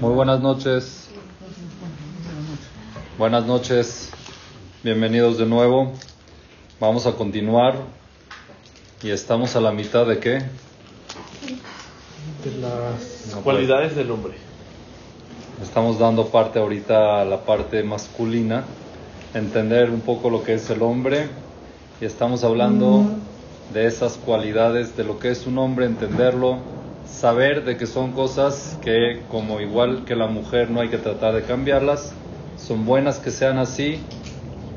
Muy buenas noches. Buenas noches. Bienvenidos de nuevo. Vamos a continuar. Y estamos a la mitad de qué? De las No, cualidades del hombre. Estamos dando parte ahorita a la parte masculina, entender un poco lo que es el hombre y estamos hablando de esas cualidades, de lo que es un hombre, entenderlo, saber de que son cosas que como igual que la mujer no hay que tratar de cambiarlas, son buenas que sean así,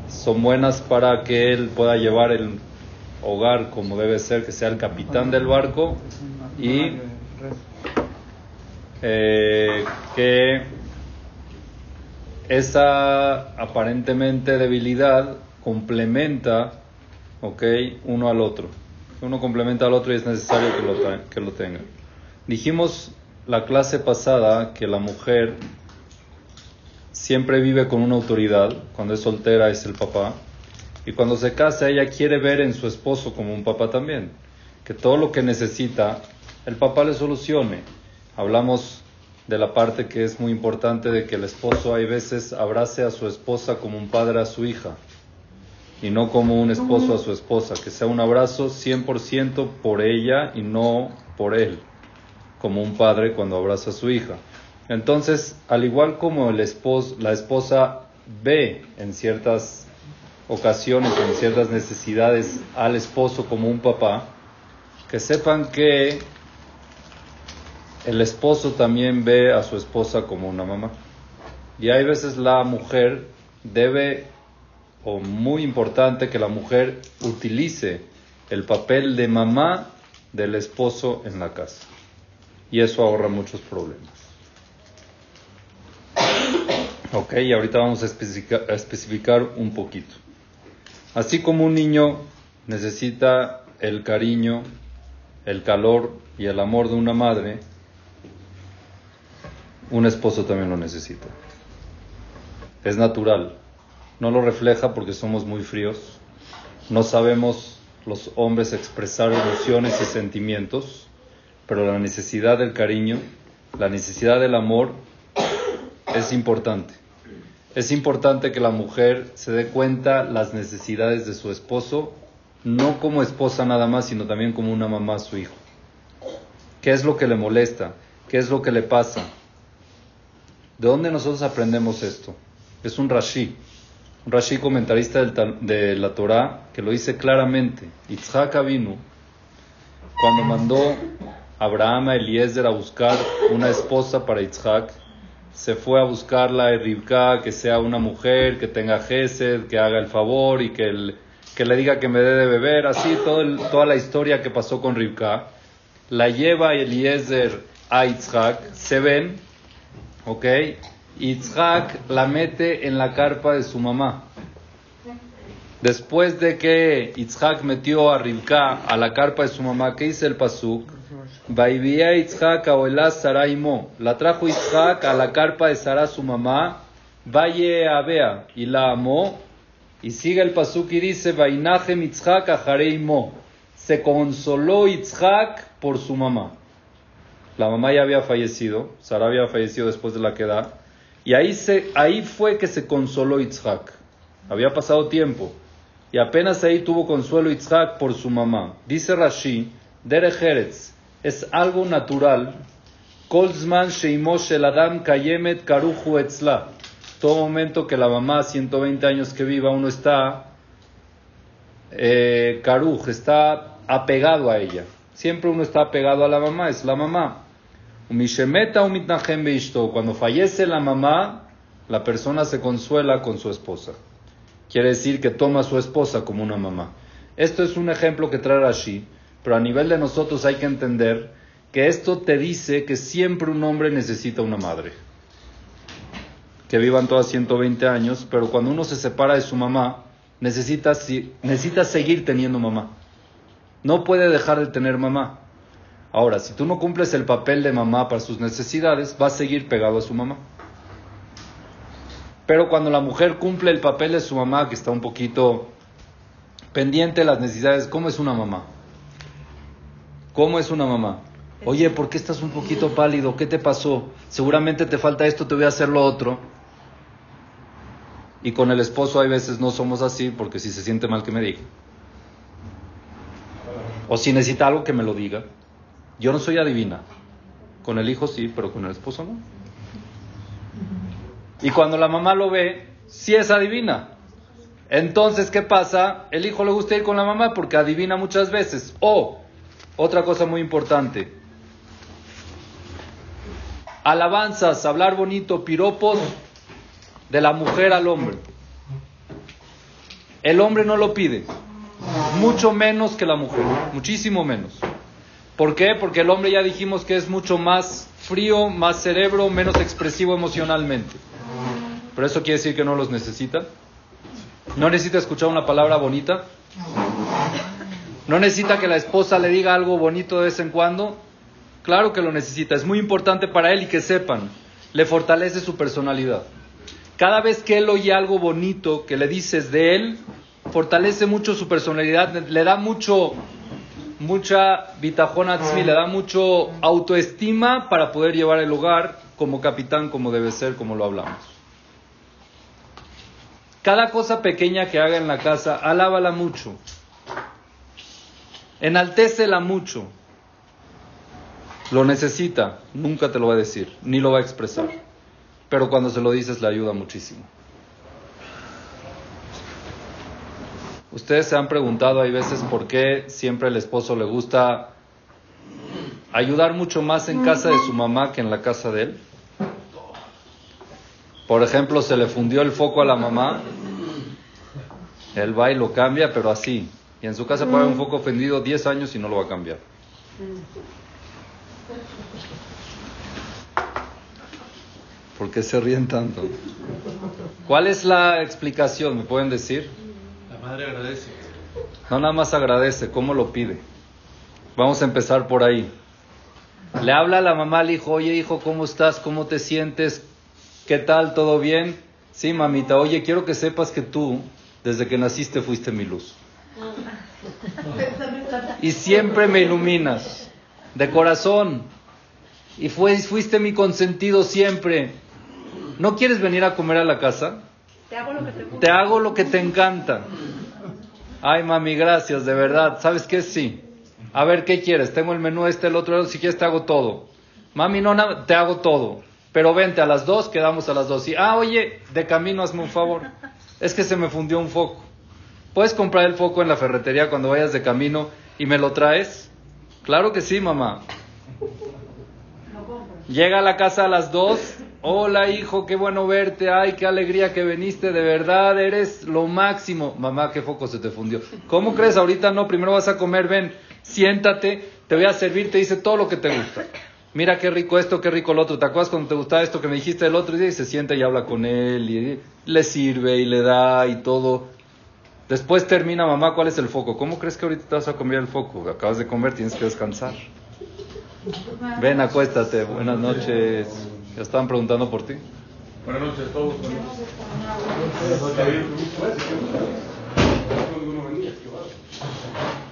son buenas para que él pueda llevar el hogar como debe ser, que sea el capitán del barco y eh, que esa aparentemente debilidad complementa, ok, uno al otro. Uno complementa al otro y es necesario que lo, que lo tenga. Dijimos la clase pasada que la mujer siempre vive con una autoridad, cuando es soltera es el papá, y cuando se casa ella quiere ver en su esposo como un papá también, que todo lo que necesita el papá le solucione. Hablamos de la parte que es muy importante de que el esposo hay veces abrace a su esposa como un padre a su hija y no como un esposo a su esposa, que sea un abrazo 100% por ella y no por él, como un padre cuando abraza a su hija. Entonces, al igual como el esposo, la esposa ve en ciertas ocasiones, en ciertas necesidades al esposo como un papá, que sepan que el esposo también ve a su esposa como una mamá. Y hay veces la mujer debe, o muy importante, que la mujer utilice el papel de mamá del esposo en la casa. Y eso ahorra muchos problemas. Ok, y ahorita vamos a especificar, a especificar un poquito. Así como un niño necesita el cariño, el calor y el amor de una madre, un esposo también lo necesita. Es natural. No lo refleja porque somos muy fríos. No sabemos los hombres expresar emociones y sentimientos, pero la necesidad del cariño, la necesidad del amor es importante. Es importante que la mujer se dé cuenta las necesidades de su esposo, no como esposa nada más, sino también como una mamá su hijo. ¿Qué es lo que le molesta? ¿Qué es lo que le pasa? ¿De dónde nosotros aprendemos esto? Es un Rashi, un Rashi comentarista de la Torá que lo dice claramente. Yitzhak vino cuando mandó Abraham a Eliezer a buscar una esposa para Yitzhak, se fue a buscarla a Rivka, que sea una mujer, que tenga gesed, que haga el favor y que, el- que le diga que me dé de beber, así todo toda la historia que pasó con Rivka. La lleva Eliezer a Yitzhak, se ven, ¿ok? Yitzhak la mete en la carpa de su mamá. Después de que Yitzhak metió a Rivka a la carpa de su mamá, ¿qué dice el pasuk? Vaivía Yitzhak a Oelá Sarai Mo. La trajo Yitzhak a la carpa de Sara su mamá. Valle a Bea y la amó. Y sigue el pasuk y dice Vainajem Mo. Se consoló Yitzhak por su mamá. La mamá ya había fallecido, Sara había fallecido después de la queda, y ahí, se, ahí fue que se consoló Yitzhak. Había pasado tiempo, y apenas ahí tuvo consuelo Yitzhak por su mamá. Dice Rashi, Derech es algo natural, Kolzman Shel Adam Kayemet Karuchu Etzla. Todo momento que la mamá, 120 años que viva, uno está eh, Karuj, está apegado a ella. Siempre uno está apegado a la mamá, es la mamá. Cuando fallece la mamá, la persona se consuela con su esposa. Quiere decir que toma a su esposa como una mamá. Esto es un ejemplo que trae Rashi, pero a nivel de nosotros hay que entender que esto te dice que siempre un hombre necesita una madre. Que vivan todas 120 años, pero cuando uno se separa de su mamá, necesita, si- necesita seguir teniendo mamá. No puede dejar de tener mamá. Ahora, si tú no cumples el papel de mamá para sus necesidades, va a seguir pegado a su mamá. Pero cuando la mujer cumple el papel de su mamá, que está un poquito pendiente de las necesidades, ¿cómo es una mamá? ¿Cómo es una mamá? Oye, ¿por qué estás un poquito pálido? ¿Qué te pasó? Seguramente te falta esto, te voy a hacer lo otro. Y con el esposo hay veces no somos así porque si se siente mal que me diga. O si necesita algo que me lo diga. Yo no soy adivina. Con el hijo sí, pero con el esposo no. Y cuando la mamá lo ve, sí es adivina. Entonces, ¿qué pasa? El hijo le gusta ir con la mamá porque adivina muchas veces. O, otra cosa muy importante, alabanzas, hablar bonito, piropos de la mujer al hombre. El hombre no lo pide, mucho menos que la mujer, muchísimo menos. ¿Por qué? Porque el hombre ya dijimos que es mucho más frío, más cerebro, menos expresivo emocionalmente. ¿Pero eso quiere decir que no los necesita? ¿No necesita escuchar una palabra bonita? ¿No necesita que la esposa le diga algo bonito de vez en cuando? Claro que lo necesita, es muy importante para él y que sepan, le fortalece su personalidad. Cada vez que él oye algo bonito que le dices de él, fortalece mucho su personalidad, le da mucho, mucha bitajona le da mucho autoestima para poder llevar el hogar como capitán, como debe ser, como lo hablamos. Cada cosa pequeña que haga en la casa, alábala mucho. Enaltécela mucho. Lo necesita, nunca te lo va a decir, ni lo va a expresar. Pero cuando se lo dices le ayuda muchísimo. Ustedes se han preguntado hay veces por qué siempre el esposo le gusta ayudar mucho más en casa de su mamá que en la casa de él. Por ejemplo, se le fundió el foco a la mamá, él va y lo cambia, pero así. Y en su casa puede haber un foco fendido 10 años y no lo va a cambiar. ¿Por qué se ríen tanto? ¿Cuál es la explicación? ¿Me pueden decir? La madre agradece. No nada más agradece, ¿cómo lo pide? Vamos a empezar por ahí. Le habla a la mamá al hijo, oye hijo, ¿cómo estás? ¿Cómo te sientes? ¿Qué tal? ¿Todo bien? Sí, mamita, oye, quiero que sepas que tú, desde que naciste, fuiste mi luz. Y siempre me iluminas, de corazón. Y fuiste mi consentido siempre. ¿No quieres venir a comer a la casa? Te hago lo que te, te, hago lo que te encanta. Ay, mami, gracias, de verdad. ¿Sabes qué? Sí. A ver, ¿qué quieres? Tengo el menú este, el otro, si quieres te hago todo. Mami, no, te hago todo. Pero vente a las dos, quedamos a las dos. Y, ah, oye, de camino hazme un favor. Es que se me fundió un foco. ¿Puedes comprar el foco en la ferretería cuando vayas de camino y me lo traes? Claro que sí, mamá. Llega a la casa a las dos. Hola, hijo, qué bueno verte. Ay, qué alegría que viniste. De verdad, eres lo máximo. Mamá, qué foco se te fundió. ¿Cómo crees? Ahorita no. Primero vas a comer. Ven, siéntate. Te voy a servir. Te dice todo lo que te gusta mira qué rico esto, qué rico lo otro, ¿te acuerdas cuando te gustaba esto que me dijiste el otro día? Y se sienta y habla con él y le sirve y le da y todo. Después termina, mamá, ¿cuál es el foco? ¿Cómo crees que ahorita te vas a comer el foco? Acabas de comer, tienes que descansar. Ven, acuéstate, buenas noches. Ya estaban preguntando por ti. Buenas noches a todos.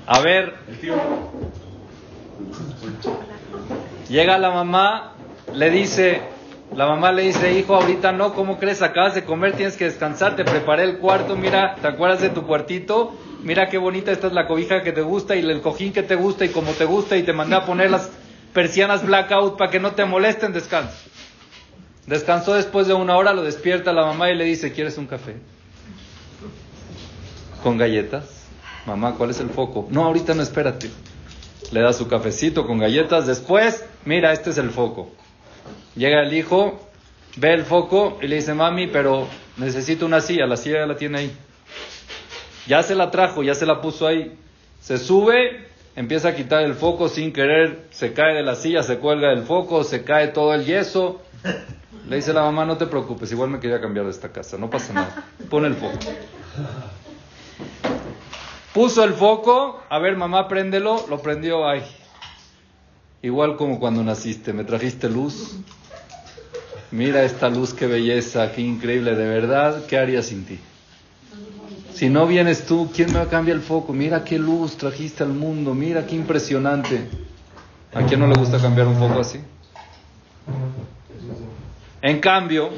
A ver. Llega la mamá, le dice, la mamá le dice, hijo, ahorita no, ¿cómo crees? Acabas de comer, tienes que descansar, te preparé el cuarto, mira, ¿te acuerdas de tu cuartito? Mira qué bonita esta es la cobija que te gusta y el cojín que te gusta y como te gusta y te mandé a poner las persianas blackout para que no te molesten, descansa. Descansó después de una hora, lo despierta la mamá y le dice, ¿quieres un café? ¿Con galletas? Mamá, ¿cuál es el foco? No, ahorita no, espérate le da su cafecito con galletas, después, mira, este es el foco. Llega el hijo, ve el foco y le dice, mami, pero necesito una silla, la silla ya la tiene ahí. Ya se la trajo, ya se la puso ahí. Se sube, empieza a quitar el foco sin querer, se cae de la silla, se cuelga del foco, se cae todo el yeso. Le dice la mamá, no te preocupes, igual me quería cambiar de esta casa, no pasa nada. Pone el foco. Puso el foco, a ver mamá, préndelo, lo prendió, ay. Igual como cuando naciste, me trajiste luz. Mira esta luz, qué belleza, qué increíble, de verdad, ¿qué haría sin ti? Si no vienes tú, ¿quién me va a cambiar el foco? Mira qué luz trajiste al mundo, mira qué impresionante. ¿A quién no le gusta cambiar un poco así? En cambio,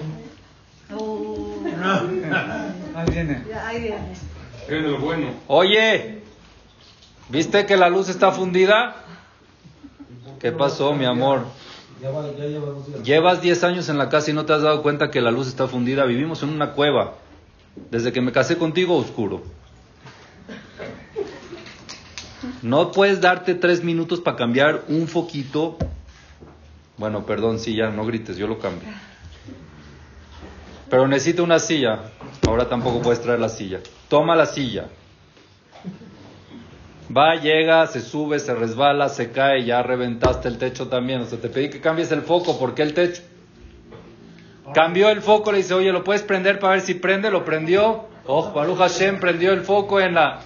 Ahí viene. Ahí viene. Es lo bueno. oye, ¿viste que la luz está fundida? ¿Qué pasó, mi amor? Llevas 10 años en la casa y no te has dado cuenta que la luz está fundida. Vivimos en una cueva. Desde que me casé contigo, oscuro. No puedes darte tres minutos para cambiar un foquito. Bueno, perdón, sí, ya, no grites, yo lo cambio. Pero necesito una silla. Ahora tampoco puedes traer la silla. Toma la silla. Va, llega, se sube, se resbala, se cae, ya reventaste el techo también. O sea, te pedí que cambies el foco. ¿Por qué el techo? Cambió el foco, le dice, oye, ¿lo puedes prender para ver si prende? Lo prendió. Oh, Baruch Hashem prendió el foco en la...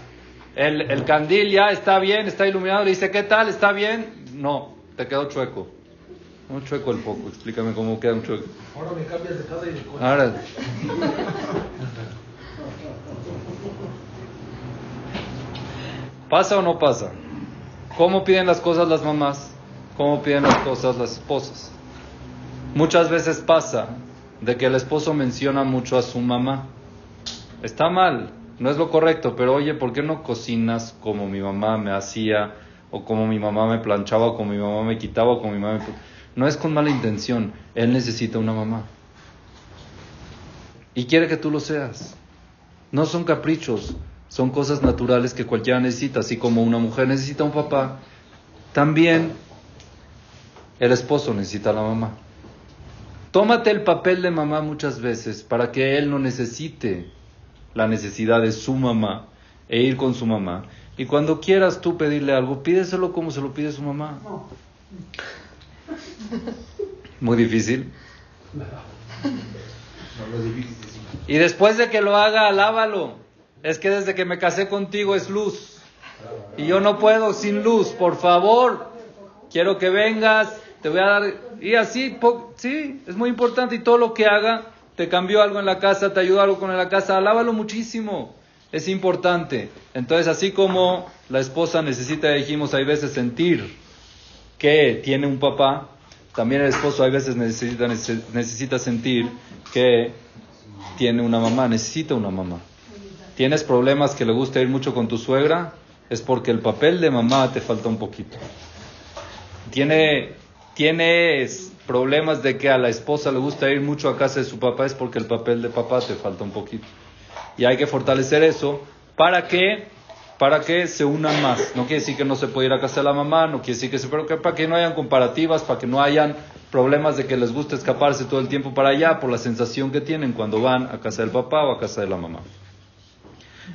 El, el candil ya está bien, está iluminado. Le dice, ¿qué tal? ¿Está bien? No, te quedó chueco. Un chueco el foco. Explícame cómo queda un chueco. Ahora me cambias de casa y de coche. Ahora. ¿Pasa o no pasa? ¿Cómo piden las cosas las mamás? ¿Cómo piden las cosas las esposas? Muchas veces pasa de que el esposo menciona mucho a su mamá. Está mal, no es lo correcto, pero oye, ¿por qué no cocinas como mi mamá me hacía? O como mi mamá me planchaba, o como mi mamá me quitaba, o como mi mamá me... No es con mala intención, él necesita una mamá. Y quiere que tú lo seas. No son caprichos, son cosas naturales que cualquiera necesita, así como una mujer necesita un papá, también el esposo necesita a la mamá. Tómate el papel de mamá muchas veces para que él no necesite la necesidad de su mamá e ir con su mamá. Y cuando quieras tú pedirle algo, pídeselo como se lo pide su mamá. Muy difícil. Y después de que lo haga, alábalo. Es que desde que me casé contigo es luz. Y yo no puedo sin luz, por favor. Quiero que vengas, te voy a dar... Y así, sí, es muy importante. Y todo lo que haga, te cambió algo en la casa, te ayudó algo con la casa, alábalo muchísimo. Es importante. Entonces, así como la esposa necesita, dijimos, hay veces sentir que tiene un papá, también el esposo hay veces necesita, nece- necesita sentir que tiene una mamá, necesita una mamá. ¿Tienes problemas que le gusta ir mucho con tu suegra? Es porque el papel de mamá te falta un poquito. Tiene, tienes problemas de que a la esposa le gusta ir mucho a casa de su papá, es porque el papel de papá te falta un poquito. Y hay que fortalecer eso para que, para que se unan más. No quiere decir que no se puede ir a casa de la mamá, no quiere decir que se, pero que para que no hayan comparativas, para que no hayan problemas de que les gusta escaparse todo el tiempo para allá por la sensación que tienen cuando van a casa del papá o a casa de la mamá.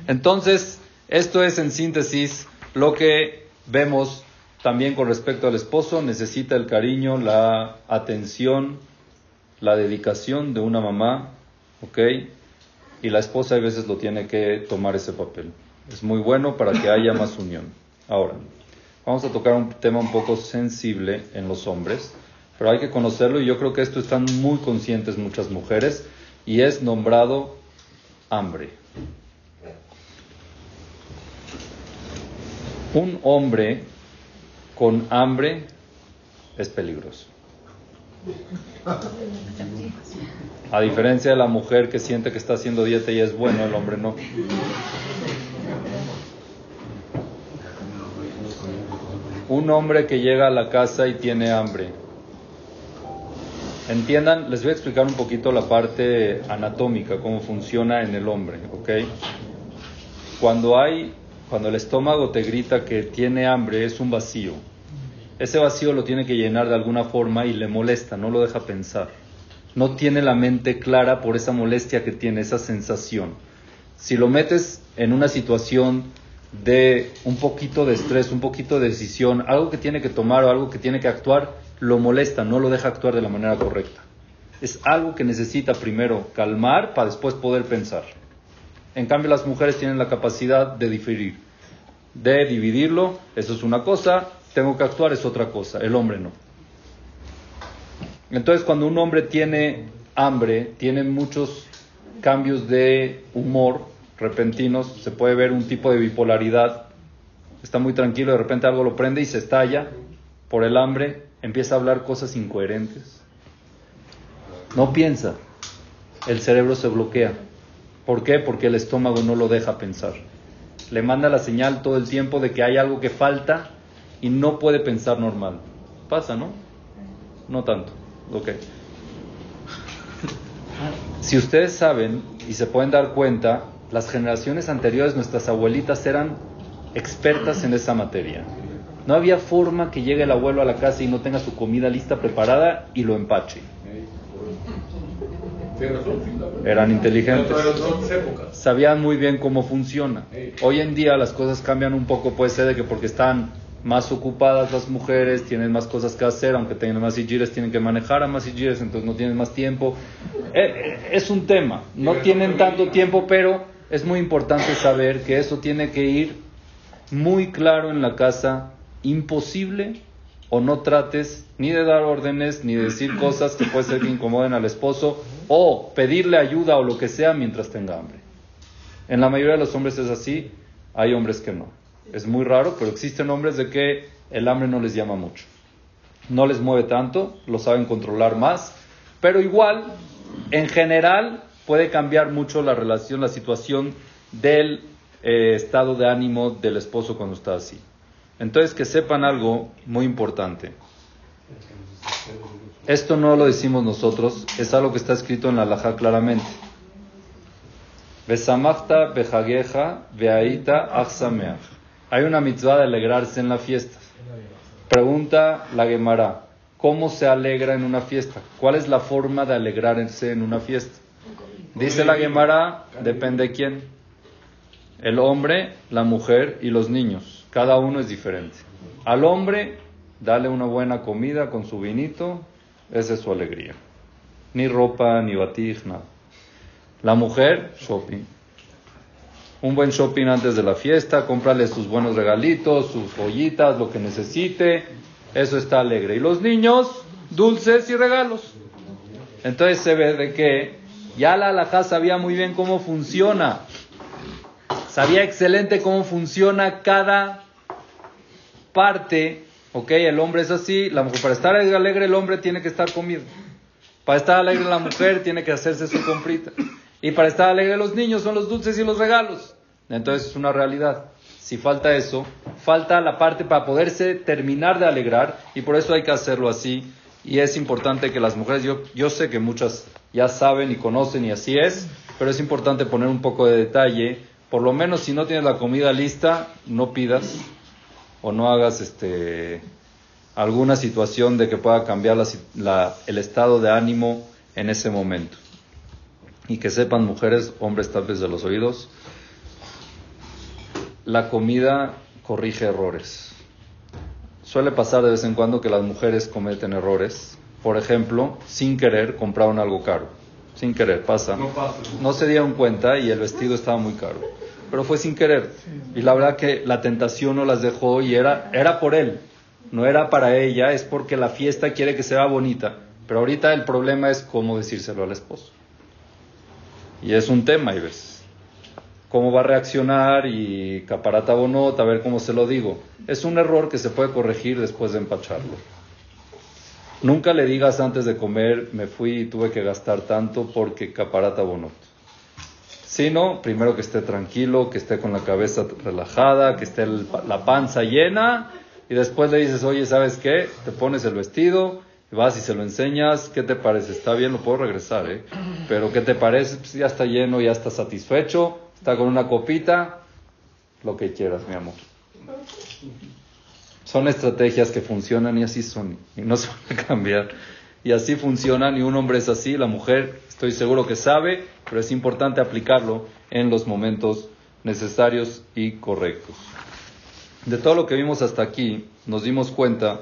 Entonces, esto es en síntesis lo que vemos también con respecto al esposo. Necesita el cariño, la atención, la dedicación de una mamá, ¿ok? Y la esposa a veces lo tiene que tomar ese papel. Es muy bueno para que haya más unión. Ahora, vamos a tocar un tema un poco sensible en los hombres, pero hay que conocerlo y yo creo que esto están muy conscientes muchas mujeres y es nombrado hambre. Un hombre con hambre es peligroso. A diferencia de la mujer que siente que está haciendo dieta y es bueno, el hombre no. Un hombre que llega a la casa y tiene hambre. Entiendan, les voy a explicar un poquito la parte anatómica, cómo funciona en el hombre, ¿ok? Cuando hay, cuando el estómago te grita que tiene hambre, es un vacío. Ese vacío lo tiene que llenar de alguna forma y le molesta, no lo deja pensar. No tiene la mente clara por esa molestia que tiene, esa sensación. Si lo metes en una situación de un poquito de estrés, un poquito de decisión, algo que tiene que tomar o algo que tiene que actuar, lo molesta, no lo deja actuar de la manera correcta. Es algo que necesita primero calmar para después poder pensar. En cambio, las mujeres tienen la capacidad de diferir, de dividirlo, eso es una cosa, tengo que actuar es otra cosa, el hombre no. Entonces, cuando un hombre tiene hambre, tiene muchos cambios de humor repentinos, se puede ver un tipo de bipolaridad, está muy tranquilo, de repente algo lo prende y se estalla, por el hambre, empieza a hablar cosas incoherentes. No piensa. El cerebro se bloquea. ¿Por qué? Porque el estómago no lo deja pensar. Le manda la señal todo el tiempo de que hay algo que falta y no puede pensar normal. Pasa, ¿no? No tanto. Ok. Si ustedes saben y se pueden dar cuenta, las generaciones anteriores, nuestras abuelitas eran expertas en esa materia. No había forma que llegue el abuelo a la casa y no tenga su comida lista preparada y lo empache. Eran inteligentes. Sabían muy bien cómo funciona. Hoy en día las cosas cambian un poco, puede ser de que porque están más ocupadas las mujeres, tienen más cosas que hacer, aunque tengan más hijires, tienen que manejar a más hijires, entonces no tienen más tiempo. Eh, eh, es un tema, no tienen tanto tiempo, pero es muy importante saber que eso tiene que ir muy claro en la casa, imposible o no trates ni de dar órdenes, ni de decir cosas que puede ser que incomoden al esposo, o pedirle ayuda o lo que sea mientras tenga hambre. En la mayoría de los hombres es así, hay hombres que no. Es muy raro, pero existen hombres de que el hambre no les llama mucho. No les mueve tanto, lo saben controlar más, pero igual, en general, puede cambiar mucho la relación, la situación del eh, estado de ánimo del esposo cuando está así. Entonces, que sepan algo muy importante. Esto no lo decimos nosotros, es algo que está escrito en la Laja claramente. Hay una mitzvah de alegrarse en la fiesta. Pregunta la Gemara, ¿cómo se alegra en una fiesta? ¿Cuál es la forma de alegrarse en una fiesta? Dice la Gemara, depende de quién. El hombre, la mujer y los niños. Cada uno es diferente. Al hombre, dale una buena comida con su vinito, esa es su alegría. Ni ropa, ni batig, nada. La mujer, shopping un buen shopping antes de la fiesta, cómprale sus buenos regalitos, sus joyitas, lo que necesite, eso está alegre. Y los niños, dulces y regalos. Entonces se ve de que ya la alajá sabía muy bien cómo funciona, sabía excelente cómo funciona cada parte, ok, el hombre es así, la mujer, para estar alegre el hombre tiene que estar comido, para estar alegre la mujer tiene que hacerse su comprita. Y para estar alegre los niños son los dulces y los regalos. Entonces es una realidad. Si falta eso, falta la parte para poderse terminar de alegrar y por eso hay que hacerlo así. Y es importante que las mujeres, yo, yo sé que muchas ya saben y conocen y así es, pero es importante poner un poco de detalle. Por lo menos si no tienes la comida lista, no pidas o no hagas este, alguna situación de que pueda cambiar el estado de ánimo en ese momento y que sepan mujeres, hombres tapes de los oídos, la comida corrige errores. Suele pasar de vez en cuando que las mujeres cometen errores. Por ejemplo, sin querer compraron algo caro. Sin querer, pasa. No, se dieron cuenta y el vestido estaba muy caro. Pero fue sin querer. Y la verdad que la tentación no las dejó y era, era por él. No era para ella, es porque la fiesta quiere que sea bonita. Pero ahorita el problema es cómo decírselo al esposo. Y es un tema, y ves. Cómo va a reaccionar y caparata bonota, a ver cómo se lo digo. Es un error que se puede corregir después de empacharlo. Nunca le digas antes de comer, me fui y tuve que gastar tanto porque caparata bonot. Sino, primero que esté tranquilo, que esté con la cabeza relajada, que esté la panza llena, y después le dices, oye, ¿sabes qué? Te pones el vestido, vas y se lo enseñas, ¿qué te parece? Está bien, lo puedo regresar, ¿eh? Pero ¿qué te parece? Pues ya está lleno, ya está satisfecho, está con una copita, lo que quieras, mi amor. Son estrategias que funcionan y así son, y no se van a cambiar. Y así funcionan, y un hombre es así, la mujer estoy seguro que sabe, pero es importante aplicarlo en los momentos necesarios y correctos. De todo lo que vimos hasta aquí, nos dimos cuenta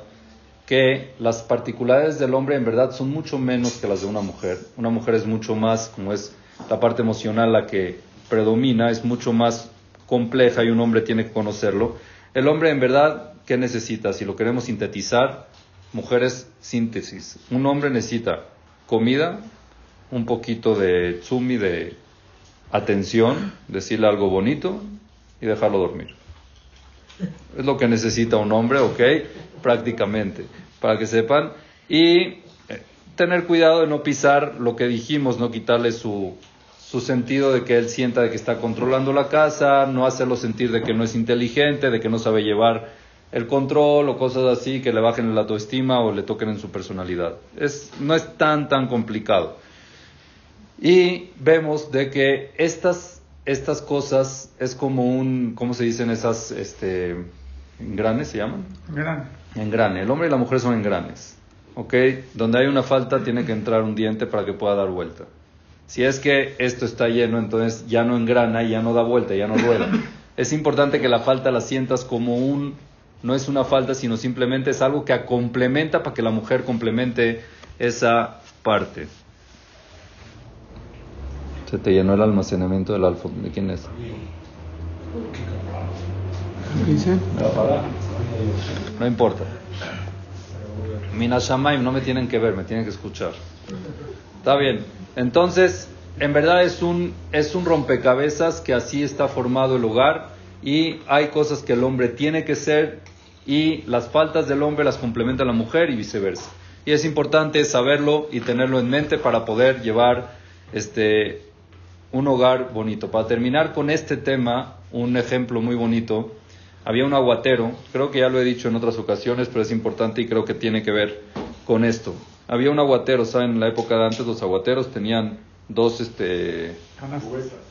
que las particularidades del hombre en verdad son mucho menos que las de una mujer. Una mujer es mucho más, como es la parte emocional la que predomina, es mucho más compleja y un hombre tiene que conocerlo. El hombre en verdad, ¿qué necesita? Si lo queremos sintetizar, mujeres síntesis. Un hombre necesita comida, un poquito de tsumi, de atención, decirle algo bonito y dejarlo dormir. Es lo que necesita un hombre, ¿ok? Prácticamente, para que sepan. Y eh, tener cuidado de no pisar lo que dijimos, no quitarle su, su sentido de que él sienta de que está controlando la casa, no hacerlo sentir de que no es inteligente, de que no sabe llevar el control o cosas así que le bajen la autoestima o le toquen en su personalidad. Es, no es tan, tan complicado. Y vemos de que estas, estas cosas es como un, ¿cómo se dicen esas, este, engranes se llaman? Engrane. Engrane. El hombre y la mujer son engranes. ¿Ok? Donde hay una falta tiene que entrar un diente para que pueda dar vuelta. Si es que esto está lleno, entonces ya no engrana y ya no da vuelta, ya no rueda. Es importante que la falta la sientas como un, no es una falta, sino simplemente es algo que complementa para que la mujer complemente esa parte. Se te llenó el almacenamiento del alfa. ¿De quién es? ¿Qué dice? No importa. Minashamaim no me tienen que ver, me tienen que escuchar. Está bien. Entonces, en verdad es un, es un rompecabezas que así está formado el hogar y hay cosas que el hombre tiene que ser y las faltas del hombre las complementa la mujer y viceversa. Y es importante saberlo y tenerlo en mente para poder llevar este, un hogar bonito. Para terminar con este tema, un ejemplo muy bonito. Había un aguatero, creo que ya lo he dicho en otras ocasiones, pero es importante y creo que tiene que ver con esto. Había un aguatero, ¿saben? En la época de antes los aguateros tenían dos, este,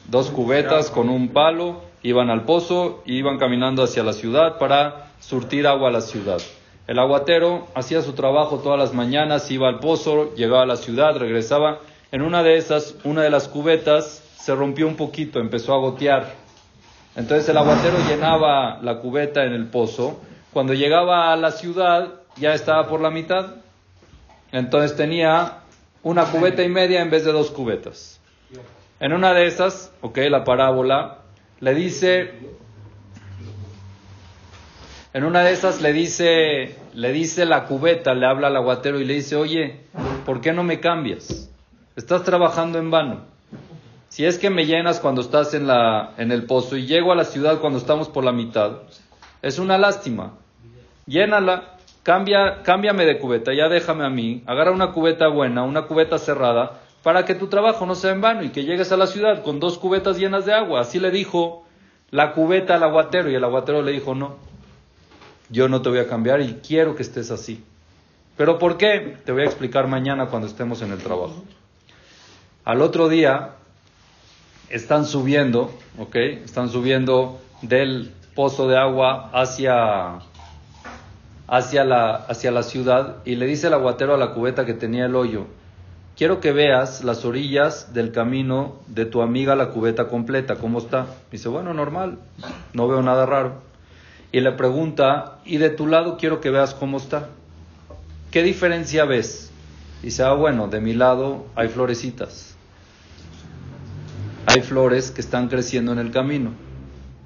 dos cubetas con un palo, iban al pozo, iban caminando hacia la ciudad para surtir agua a la ciudad. El aguatero hacía su trabajo todas las mañanas, iba al pozo, llegaba a la ciudad, regresaba. En una de esas, una de las cubetas se rompió un poquito, empezó a gotear. Entonces el aguatero llenaba la cubeta en el pozo. Cuando llegaba a la ciudad ya estaba por la mitad. Entonces tenía una cubeta y media en vez de dos cubetas. En una de esas, ok, la parábola, le dice, en una de esas le dice, le dice la cubeta, le habla al aguatero y le dice, oye, ¿por qué no me cambias? Estás trabajando en vano. Si es que me llenas cuando estás en, la, en el pozo y llego a la ciudad cuando estamos por la mitad, es una lástima. Llénala, cambia, cámbiame de cubeta, ya déjame a mí, agarra una cubeta buena, una cubeta cerrada, para que tu trabajo no sea en vano y que llegues a la ciudad con dos cubetas llenas de agua. Así le dijo la cubeta al aguatero y el aguatero le dijo, no, yo no te voy a cambiar y quiero que estés así. ¿Pero por qué? Te voy a explicar mañana cuando estemos en el trabajo. Al otro día, están subiendo, ¿ok? Están subiendo del pozo de agua hacia, hacia, la, hacia la ciudad y le dice el aguatero a la cubeta que tenía el hoyo, quiero que veas las orillas del camino de tu amiga la cubeta completa, ¿cómo está? Dice, bueno, normal, no veo nada raro. Y le pregunta, y de tu lado quiero que veas cómo está. ¿Qué diferencia ves? Dice, ah, bueno, de mi lado hay florecitas hay flores que están creciendo en el camino.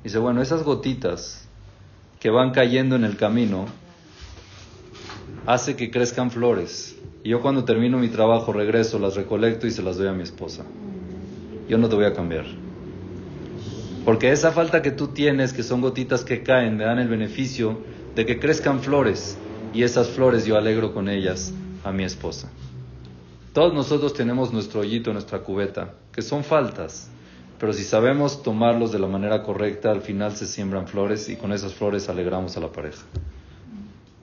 Dice, bueno, esas gotitas que van cayendo en el camino hace que crezcan flores. Y yo cuando termino mi trabajo regreso, las recolecto y se las doy a mi esposa. Yo no te voy a cambiar. Porque esa falta que tú tienes, que son gotitas que caen, me dan el beneficio de que crezcan flores. Y esas flores yo alegro con ellas a mi esposa. Todos nosotros tenemos nuestro hoyito, nuestra cubeta, que son faltas, pero si sabemos tomarlos de la manera correcta, al final se siembran flores y con esas flores alegramos a la pareja.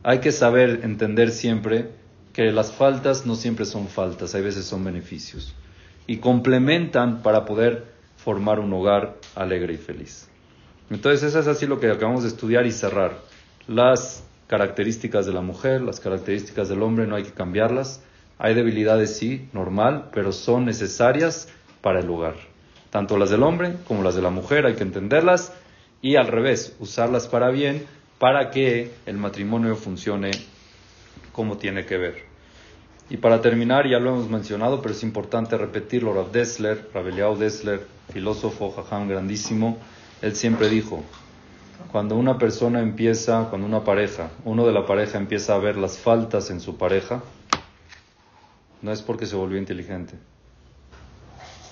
Hay que saber entender siempre que las faltas no siempre son faltas, hay veces son beneficios y complementan para poder formar un hogar alegre y feliz. Entonces, eso es así lo que acabamos de estudiar y cerrar. Las características de la mujer, las características del hombre, no hay que cambiarlas hay debilidades, sí, normal, pero son necesarias para el hogar. Tanto las del hombre como las de la mujer, hay que entenderlas y al revés, usarlas para bien, para que el matrimonio funcione como tiene que ver. Y para terminar, ya lo hemos mencionado, pero es importante repetirlo, Rav Dessler, Rav Dessler, filósofo, jajam grandísimo, él siempre dijo, cuando una persona empieza, cuando una pareja, uno de la pareja empieza a ver las faltas en su pareja, no es porque se volvió inteligente.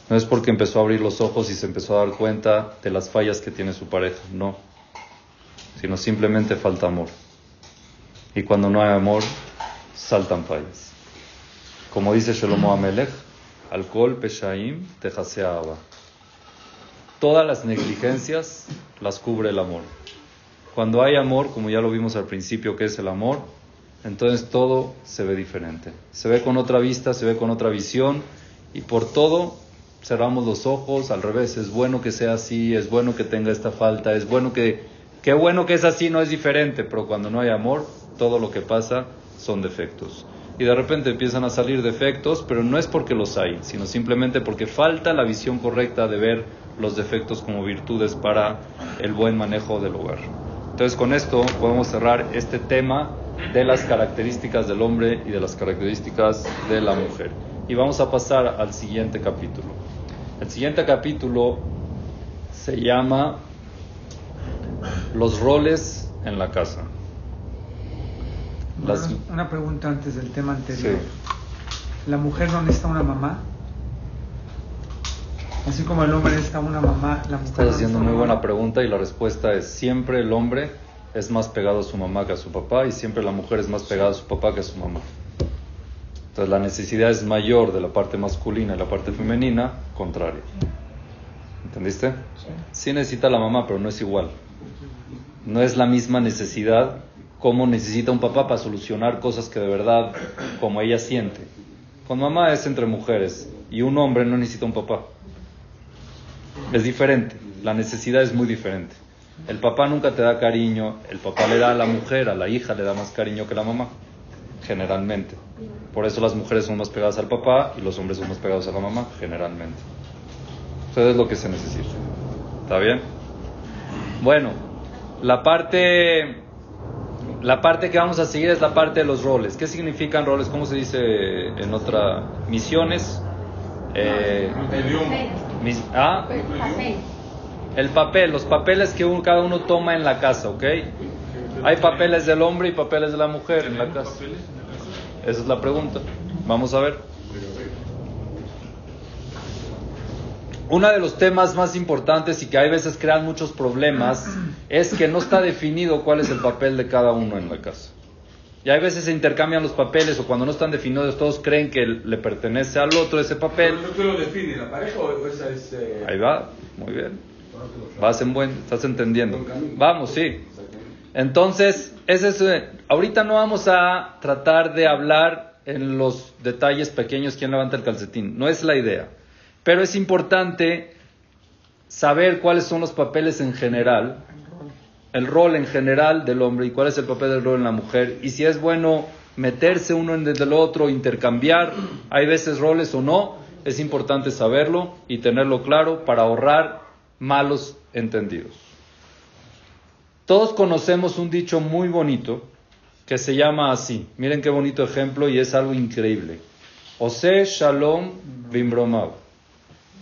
No es porque empezó a abrir los ojos y se empezó a dar cuenta de las fallas que tiene su pareja. No. Sino simplemente falta amor. Y cuando no hay amor, saltan fallas. Como dice Shlomo Amelech, alcohol, peshaim, tejaseaba. Todas las negligencias las cubre el amor. Cuando hay amor, como ya lo vimos al principio, que es el amor, entonces todo se ve diferente. Se ve con otra vista, se ve con otra visión y por todo cerramos los ojos, al revés, es bueno que sea así, es bueno que tenga esta falta, es bueno que, qué bueno que es así, no es diferente, pero cuando no hay amor, todo lo que pasa son defectos. Y de repente empiezan a salir defectos, pero no es porque los hay, sino simplemente porque falta la visión correcta de ver los defectos como virtudes para el buen manejo del hogar. Entonces con esto podemos cerrar este tema de las características del hombre y de las características de la mujer. Y vamos a pasar al siguiente capítulo. El siguiente capítulo se llama Los roles en la casa. Una pregunta antes del tema anterior. ¿La mujer no necesita una mamá? Así como el hombre necesita una mamá, la mujer. Estás haciendo muy buena pregunta y la respuesta es siempre el hombre es más pegado a su mamá que a su papá y siempre la mujer es más pegada a su papá que a su mamá. Entonces la necesidad es mayor de la parte masculina y la parte femenina, contrario. ¿Entendiste? Sí. necesita la mamá, pero no es igual. No es la misma necesidad como necesita un papá para solucionar cosas que de verdad, como ella siente. Con mamá es entre mujeres y un hombre no necesita un papá. Es diferente, la necesidad es muy diferente. El papá nunca te da cariño, el papá le da a la mujer, a la hija le da más cariño que la mamá, generalmente. Por eso las mujeres son más pegadas al papá y los hombres son más pegados a la mamá, generalmente. Eso es lo que se necesita. ¿Está bien? Bueno, la parte, la parte que vamos a seguir es la parte de los roles. ¿Qué significan roles? ¿Cómo se dice en otra? Misiones. Eh, ¿ah? El papel, los papeles que cada uno toma en la casa, ¿ok? Hay papeles del hombre y papeles de la mujer en la casa. Esa es la pregunta. Vamos a ver. Uno de los temas más importantes y que hay veces crean muchos problemas es que no está definido cuál es el papel de cada uno en la casa. Y hay veces se intercambian los papeles o cuando no están definidos todos creen que le pertenece al otro ese papel. ¿No lo define la pareja o esa es...? Eh, Ahí va, muy bien. Vas en buen, estás entendiendo. Vamos, sí. Entonces, ese es, eh, ahorita no vamos a tratar de hablar en los detalles pequeños quién levanta el calcetín, no es la idea. Pero es importante saber cuáles son los papeles en general, el rol en general del hombre y cuál es el papel del rol en la mujer, y si es bueno meterse uno en el otro, intercambiar, hay veces roles o no, es importante saberlo y tenerlo claro para ahorrar malos entendidos. Todos conocemos un dicho muy bonito que se llama así. Miren qué bonito ejemplo y es algo increíble. Ose Shalom Bimbromav.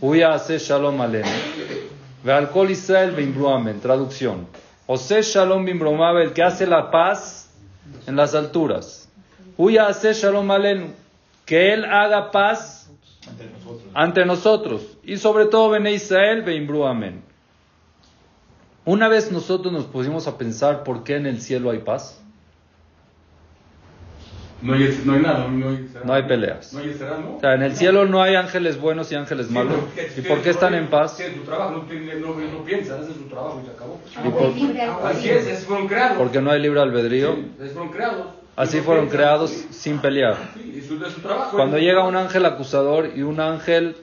Huya hace Shalom Alenu. Vealkol Israel Bimbruamen. Traducción. Ose Shalom Bimbromav, el que hace la paz en las alturas. Huya hace Shalom Alenu. Que él haga paz ante nosotros. Y sobre todo, Bene Israel Bimbruamen. Una vez nosotros nos pusimos a pensar por qué en el cielo hay paz. No hay, no hay nada, no hay, no hay peleas. No hay ¿no? O sea, en el cielo no hay ángeles buenos y ángeles malos. ¿Y por qué están en paz? Tienen su trabajo, no, no, piensan, hacen su trabajo y se acabó. por, así es, así fueron creados. Porque no hay libre albedrío. Sí, fueron creados. Así fueron creados sin pelear. Sí, y su, su trabajo, Cuando llega un ángel acusador y un ángel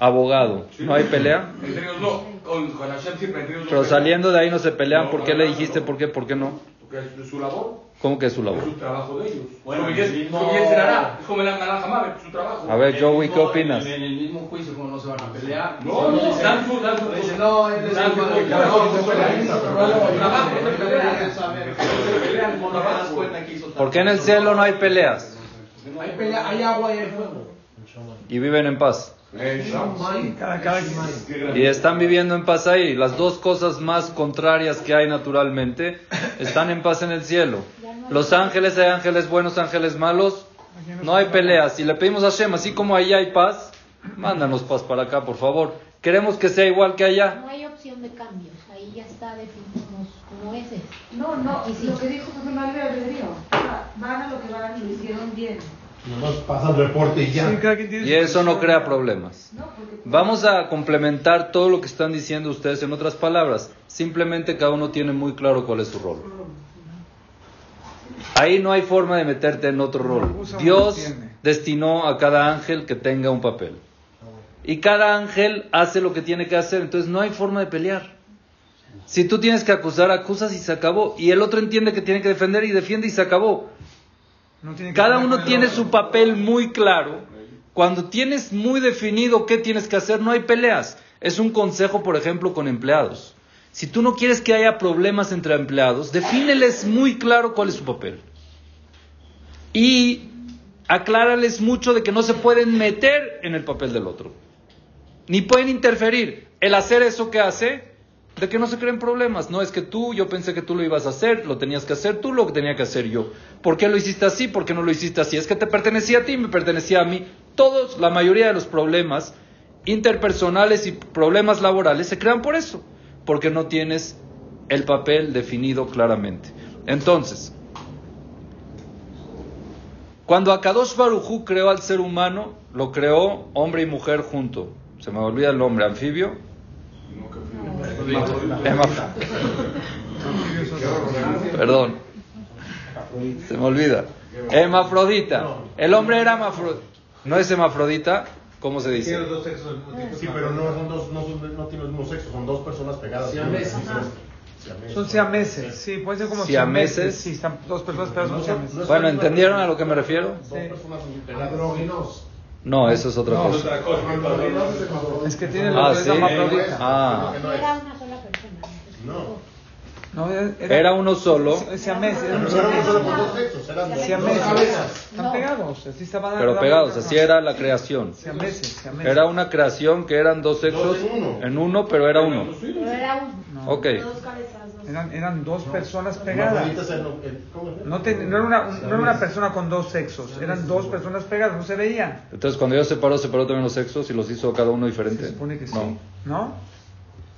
abogado, ¿no hay pelea? Entre ellos no, con, con Hashem siempre entre ellos Pero saliendo de ahí no se pelean, ¿por qué le dijiste por qué, por qué no? Porque es su labor. ¿Cómo que es su labor? Es su trabajo de ellos. Bueno, es, bien será, es como el naranja es su trabajo. A ver, Joey, ¿qué opinas? En el mismo juicio, como no se van a pelear. No, no, dan su, dan su. No, es dan su ¿Por qué en el cielo no hay peleas? Hay pelea, hay agua y hay fuego. Y viven en paz. Y están viviendo en paz ahí. Las dos cosas más contrarias que hay naturalmente están en paz en el cielo. Los ángeles, hay ángeles buenos, ángeles malos. No hay peleas. Si le pedimos a Shem, así como ahí hay paz, mándanos paz para acá, por favor. Queremos que sea igual que allá. No hay opción de cambios. Ahí ya está definido. como ese. No, no, lo que dijo fue no libre albedrío. Van a lo que van y lo hicieron bien. Nomás pasa el reporte y ya. Y eso no crea problemas. Vamos a complementar todo lo que están diciendo ustedes en otras palabras. Simplemente cada uno tiene muy claro cuál es su rol. Ahí no hay forma de meterte en otro rol. Dios destinó a cada ángel que tenga un papel. Y cada ángel hace lo que tiene que hacer. Entonces no hay forma de pelear. Si tú tienes que acusar, acusas y se acabó. Y el otro entiende que tiene que defender y defiende y se acabó. Cada uno tiene su papel muy claro. Cuando tienes muy definido qué tienes que hacer, no hay peleas. Es un consejo, por ejemplo, con empleados. Si tú no quieres que haya problemas entre empleados, defíneles muy claro cuál es su papel. Y aclárales mucho de que no se pueden meter en el papel del otro. Ni pueden interferir. El hacer eso que hace de que no se creen problemas. No es que tú, yo pensé que tú lo ibas a hacer, lo tenías que hacer tú, lo que tenía que hacer yo. ¿Por qué lo hiciste así? ¿Por qué no lo hiciste así? Es que te pertenecía a ti, me pertenecía a mí. Todos, la mayoría de los problemas interpersonales y problemas laborales se crean por eso, porque no tienes el papel definido claramente. Entonces, cuando Akadosh Barujú creó al ser humano, lo creó hombre y mujer junto. Se me olvida el nombre, anfibio, Perdón. Se me olvida. Hemafrodita. El hombre era hemafrodita. ¿No es hemafrodita? ¿Cómo se dice? Sí, pero no, son dos, no, son, no tienen el mismo sexo, son dos personas pegadas. Son siameses, sí, puede ser como siameses. Sí, están dos personas pegadas son siameses. Bueno, ¿entendieron a lo que me refiero? Dos personas pegadas. No, eso es otra cosa. Es que tiene ah, la ¿sí? Ah. Sola persona. No. No, era, Era uno solo. Con dos sexos, eran dos Siameses. cabezas. Están pegados, así estaban Pero pegados, así era la creación. Siameses, siameses. Era una creación que eran dos sexos Dos en uno. en uno, pero era uno. Pero era un. No, Ok. Dos cabezas, dos. eran, eran dos personas pegadas. No, te- no, era una, no era una persona con dos sexos, eran dos personas pegadas, no se veían. Entonces, cuando Dios separó, separó también los sexos y los hizo cada uno diferente. Se supone que sí. No.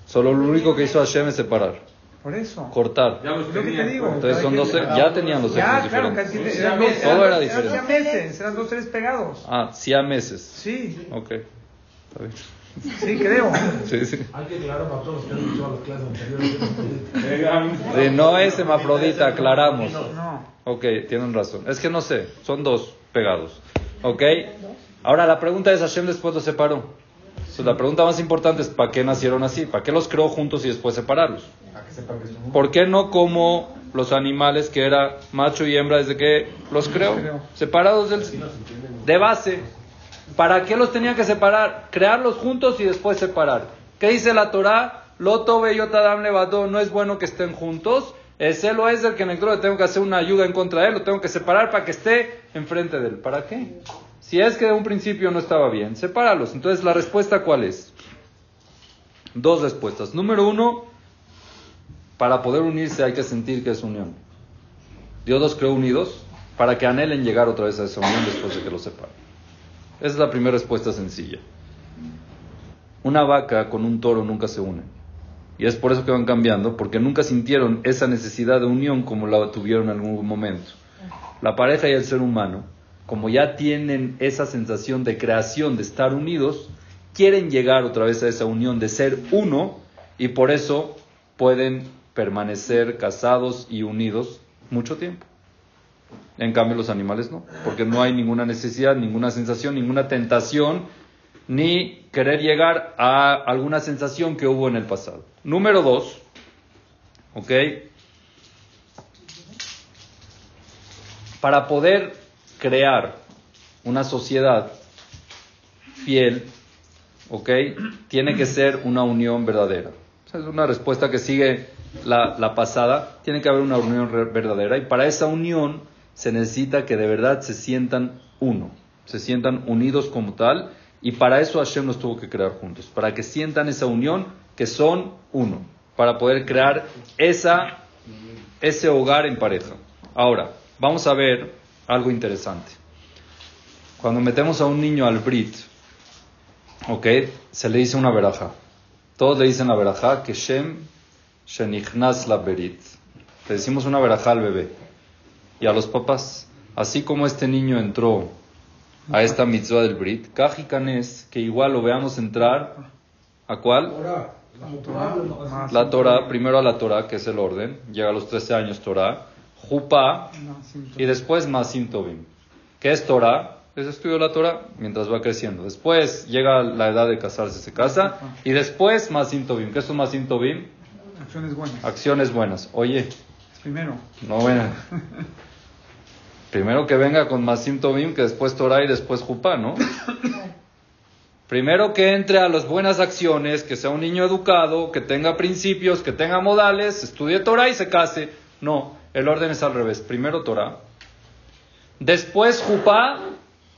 Solo lo único que hizo Hashem es separar, Por eso. cortar. Ya los que te tenían. digo. Entonces son dos, ya tenían los sexos Ya, claro, diferentes. casi eran Todo era diferente. Eran siameses, eran dos seres pegados. Ah, meses. Sí, Ok. Está bien. sí, creo. Sí, sí. Hay que aclarar para todos los que han escuchado las clases anteriores. Sí, no es hermafrodita, aclaramos. No. Ok, tienen razón. Es que no sé, son dos pegados. Ok. Ahora la pregunta es, Hashem después los separó. Entonces, la pregunta más importante es, ¿para qué nacieron así? ¿Para qué los creó juntos y después separarlos? ¿Por qué no como los animales que era macho y hembra desde que los creó? Separados del, de base. ¿Para qué los tenían que separar? Crearlos juntos y después separar. ¿Qué dice la Torah? Loto beyotadam levado, no es bueno que estén juntos. El celo es del que en el le tengo que hacer una ayuda en contra de él, lo tengo que separar para que esté enfrente de él. ¿Para qué? Si es que de un principio no estaba bien, sepáralos. Entonces, ¿la respuesta cuál es? Dos respuestas. Número uno, para poder unirse hay que sentir que es unión. Dios los creó unidos para que anhelen llegar otra vez a esa unión después de que los separen. Esa es la primera respuesta sencilla. Una vaca con un toro nunca se unen. Y es por eso que van cambiando, porque nunca sintieron esa necesidad de unión como la tuvieron en algún momento. La pareja y el ser humano, como ya tienen esa sensación de creación, de estar unidos, quieren llegar otra vez a esa unión de ser uno y por eso pueden permanecer casados y unidos mucho tiempo. En cambio los animales no, porque no hay ninguna necesidad, ninguna sensación, ninguna tentación, ni querer llegar a alguna sensación que hubo en el pasado. Número dos, ¿ok? Para poder crear una sociedad fiel, ¿ok? Tiene que ser una unión verdadera. Esa es una respuesta que sigue la, la pasada. Tiene que haber una unión verdadera y para esa unión se necesita que de verdad se sientan uno, se sientan unidos como tal y para eso Hashem nos tuvo que crear juntos, para que sientan esa unión que son uno, para poder crear esa, ese hogar en pareja. Ahora, vamos a ver algo interesante. Cuando metemos a un niño al Brit, ¿ok? Se le dice una veraja. Todos le dicen la veraja que Shem Shenichnas la berit. Le decimos una verajá al bebé y a los papás. Así como este niño entró a esta mitzvah del Brit, Kajikanes, que igual lo veamos entrar, ¿a cuál? La Torah, primero a la Torah, que es el orden, llega a los 13 años Torah, Jupa y después Masim Tobim. ¿Qué es Torah? Es estudio de la Torah mientras va creciendo. Después llega la edad de casarse, se casa, y después Masim Tobim. ¿Qué es un Masim Tobim? Acciones buenas. Acciones buenas. Oye, Primero. no buena. Primero que venga con Masim Tobim, que después Torah y después Jupa, ¿no? Primero que entre a las buenas acciones, que sea un niño educado, que tenga principios, que tenga modales, estudie Torah y se case. No, el orden es al revés. Primero Torah, después Jupá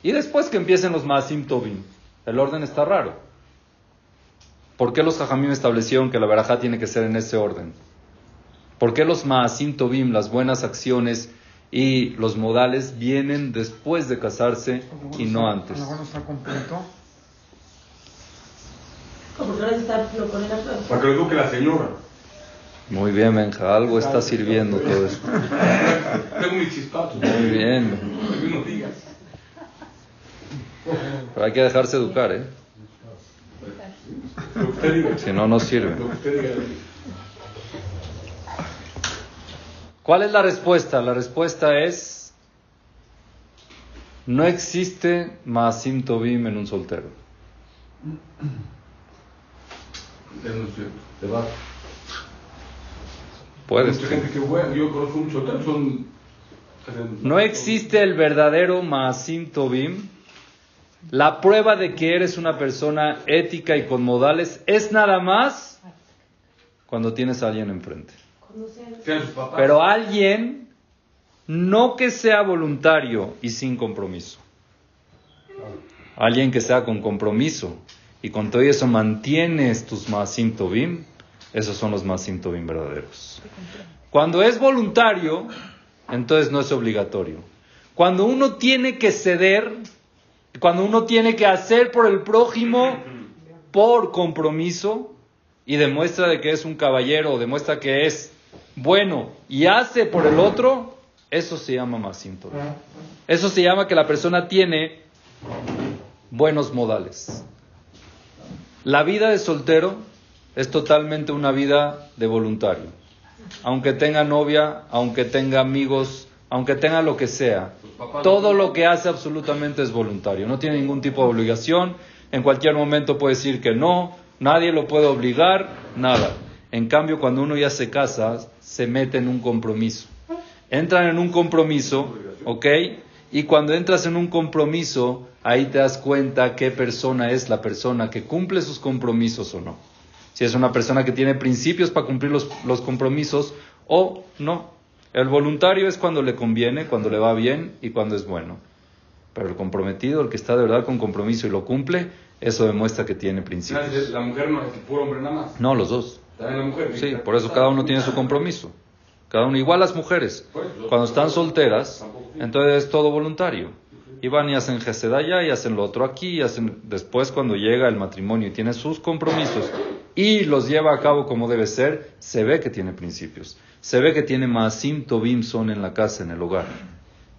y después que empiecen los Masim Tobim. El orden está raro. ¿Por qué los Jajamim establecieron que la verajá tiene que ser en ese orden? ¿Por qué los Maasim Tobim, las buenas acciones y los modales vienen después de casarse y no antes? A lo mejor no está completo. Está. Para que lo eduque la señora. Muy bien, Benja, algo está sirviendo todo esto. Tengo mis chispazos. Muy bien. Pero hay que dejarse educar, ¿eh? Lo que usted diga. Si no, no sirve. Lo que usted diga. ¿Cuál es la respuesta? La respuesta es, no existe Maasim Tobim en un soltero. Eso no es cierto. Debate. Puedes. Mucha gente que buena. Yo conozco un soltero, son. No existe el verdadero Maasim Tobim. La prueba de que eres una persona ética y con modales es nada más cuando tienes a alguien enfrente. Sean sus papás. Pero alguien, no que sea voluntario y sin compromiso. Alguien que sea con compromiso y con todo eso mantienes tus Maasim Tobim, esos son los Maasim Tobim verdaderos. Cuando es voluntario, entonces no es obligatorio. Cuando uno tiene que ceder, cuando uno tiene que hacer por el prójimo por compromiso y demuestra de que es un caballero, demuestra que es bueno y hace por el otro, eso se llama Tobim. Eso se llama que la persona tiene buenos modales. La vida de soltero es totalmente una vida de voluntario. Aunque tenga novia, aunque tenga amigos, aunque tenga lo que sea, todo lo que hace absolutamente es voluntario. No tiene ningún tipo de obligación. En cualquier momento puede decir que no, nadie lo puede obligar, nada. En cambio, cuando uno ya se casa, se mete en un compromiso. Entran en un compromiso, ¿ok? Y cuando entras en un compromiso, ahí te das cuenta qué persona es la persona que cumple sus compromisos o no. Si es una persona que tiene principios para cumplir los, los compromisos o no. El voluntario es cuando le conviene, cuando le va bien y cuando es bueno. Pero el comprometido, el que está de verdad con compromiso y lo cumple, eso demuestra que tiene principios. La mujer no es el puro hombre nada más. No, los dos. También la mujer. Sí, por eso cada uno tiene su compromiso. Cada uno, igual las mujeres. Cuando están solteras, entonces es todo voluntario. Y van y hacen gesed allá y hacen lo otro aquí. Y hacen, después, cuando llega el matrimonio y tiene sus compromisos y los lleva a cabo como debe ser, se ve que tiene principios. Se ve que tiene Maasim Tobim son en la casa, en el hogar.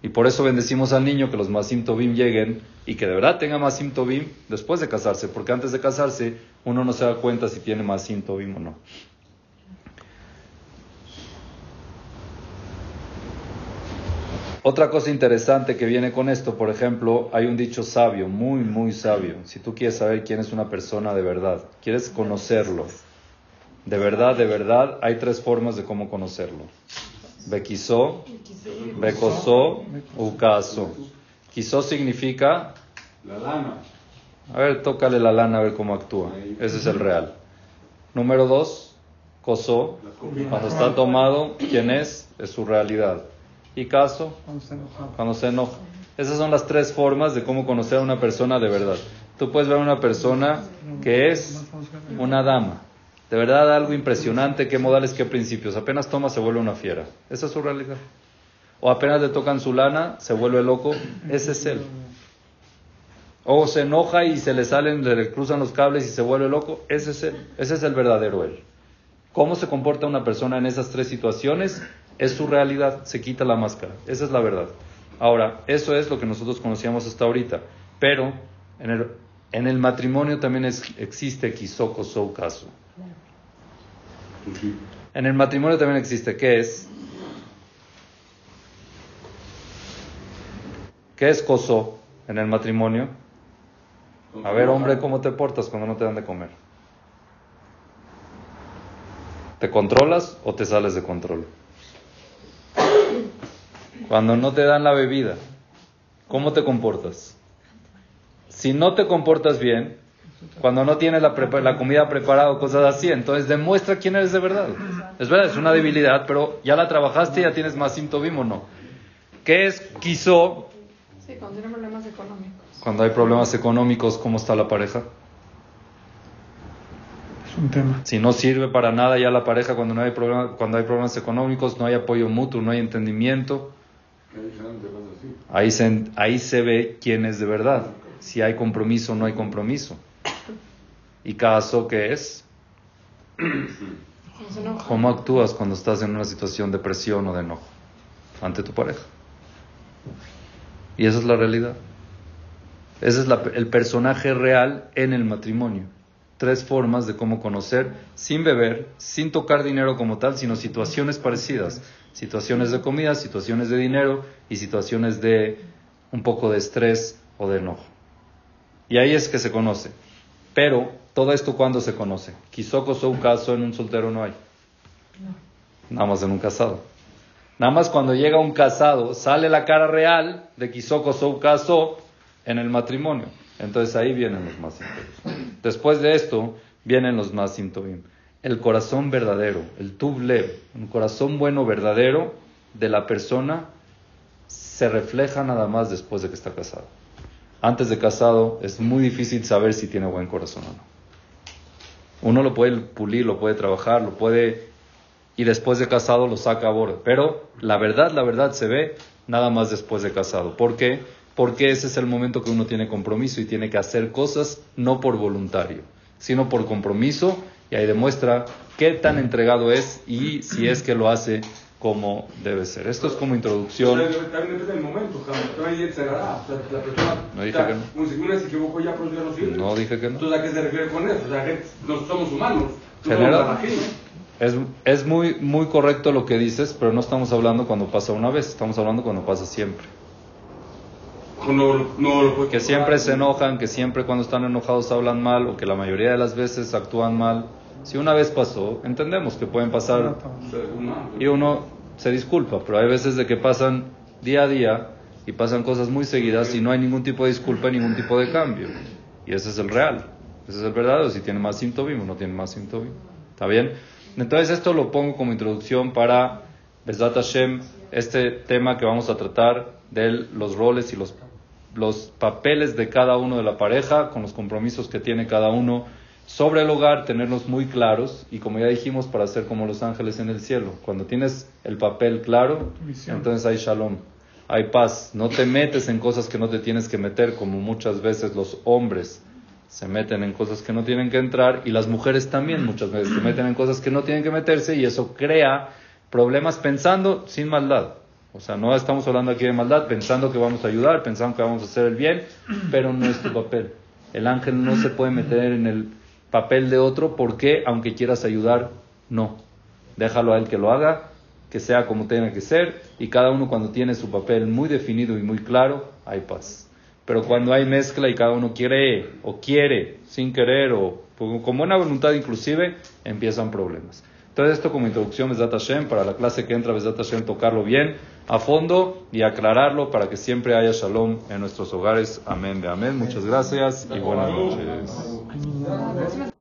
Y por eso bendecimos al niño que los Maasim Tobim lleguen y que de verdad tenga Maasim Tobim después de casarse, porque antes de casarse uno no se da cuenta si tiene Maasim Tobim o no. Otra cosa interesante que viene con esto, por ejemplo, hay un dicho sabio, muy, muy sabio. Si tú quieres saber quién es una persona de verdad, quieres conocerlo, de verdad, de verdad, hay tres formas de cómo conocerlo. Bequisó, becosó, ucaso. Quisó significa, La lana. a ver, tócale la lana a ver cómo actúa. Ese es el real. Número dos, cosó. Cuando está tomado, ¿quién es? Es su realidad. Y caso, Cuando está enojado. cuando se enoja. Esas son las tres formas de cómo conocer a una persona de verdad. Tú puedes ver a una persona que es una dama. De verdad, algo impresionante, qué modales, qué principios. Apenas toma, se vuelve una fiera. Esa es su realidad. O apenas le tocan su lana, se vuelve loco. Ese es él. O se enoja y se le salen, le cruzan los cables y se vuelve loco. Ese es él. Ese es el verdadero él. cómo se comporta una persona en esas tres situaciones es su realidad, se quita la máscara, esa es la verdad. Ahora, eso es lo que nosotros conocíamos hasta ahorita, pero en el, en el matrimonio también es, existe Kisoko Sou caso. En el matrimonio también existe, ¿qué es? ¿Qué es Koso en el matrimonio? A ver, hombre, ¿cómo te portas cuando no te dan de comer? ¿Te controlas o te sales de control? Cuando no te dan la bebida, ¿cómo te comportas? Si no te comportas bien, cuando no tienes la, la comida preparada o cosas así, entonces demuestra quién eres de verdad. Es verdad, es una debilidad, pero ya la trabajaste y ya tienes más síntomas o no. ¿Qué es quiso? Sí, cuando tiene problemas económicos. Cuando hay problemas económicos, ¿cómo está la pareja? Es un tema. Si no sirve para nada ya la pareja cuando no hay problema, cuando hay problemas económicos, no hay apoyo mutuo, no hay entendimiento. Ahí se, ahí se ve quién es de verdad. Si hay compromiso o no hay compromiso. ¿Y caso qué es? ¿Cómo actúas cuando estás en una situación de presión o de enojo ante tu pareja? Y esa es la realidad. Ese es la- el personaje real en el matrimonio. Tres formas de cómo conocer sin beber, sin tocar dinero como tal, sino situaciones parecidas. Situaciones de comida, situaciones de dinero y situaciones de un poco de estrés o de enojo. Y ahí es que se conoce. Pero todo esto cuando se conoce. Kisoko un caso en un soltero no hay. Nada más en un casado. Nada más cuando llega un casado, sale la cara real de Kisoko Sou caso en el matrimonio. Entonces ahí vienen los más síntomas. Después de esto vienen los más síntomas. El corazón verdadero, el tublev, un corazón bueno verdadero de la persona se refleja nada más después de que está casado. Antes de casado es muy difícil saber si tiene buen corazón o no. Uno lo puede pulir, lo puede trabajar, lo puede y después de casado lo saca a borde. Pero la verdad, la verdad se ve nada más después de casado. ¿Por qué? Porque ese es el momento que uno tiene compromiso y tiene que hacer cosas no por voluntario, sino por compromiso y ahí demuestra qué tan entregado es y si es que lo hace como debe ser. Esto es como introducción. También depende del momento. No dije que no. una se equivocó ya, pues ya no sirve. No dije que no. Entonces, ¿a qué se refiere con eso? O sea, que no somos humanos. No General. Es, es muy, muy correcto lo que dices, pero no estamos hablando cuando pasa una vez, estamos hablando cuando pasa siempre. Que siempre se enojan, que siempre cuando están enojados hablan mal o que la mayoría de las veces actúan mal. Si una vez pasó, entendemos que pueden pasar y uno se disculpa, pero hay veces de que pasan día a día y pasan cosas muy seguidas y no hay ningún tipo de disculpa, ningún tipo de cambio. Y ese es el real, ese es el verdadero, si tiene más síntomas o no tiene más síntomas. ¿Está bien? Entonces esto lo pongo como introducción para Besat Hashem, este tema que vamos a tratar de los roles y los, los papeles de cada uno de la pareja, con los compromisos que tiene cada uno sobre el hogar, tenerlos muy claros y como ya dijimos, para ser como los ángeles en el cielo. Cuando tienes el papel claro, entonces hay shalom, hay paz. No te metes en cosas que no te tienes que meter, como muchas veces los hombres se meten en cosas que no tienen que entrar y las mujeres también muchas veces se meten en cosas que no tienen que meterse y eso crea problemas pensando sin maldad. O sea, no estamos hablando aquí de maldad, pensando que vamos a ayudar, pensando que vamos a hacer el bien, pero no es tu papel. El ángel no se puede meter en el papel de otro porque, aunque quieras ayudar, no. Déjalo a él que lo haga, que sea como tenga que ser, y cada uno cuando tiene su papel muy definido y muy claro, hay paz. Pero cuando hay mezcla y cada uno quiere o quiere sin querer o con buena voluntad inclusive, empiezan problemas. Entonces esto como introducción Besat Hashem, para la clase que entra Besat Hashem, tocarlo bien a fondo y aclararlo para que siempre haya shalom en nuestros hogares. Amén de amén. Muchas gracias y buenas noches.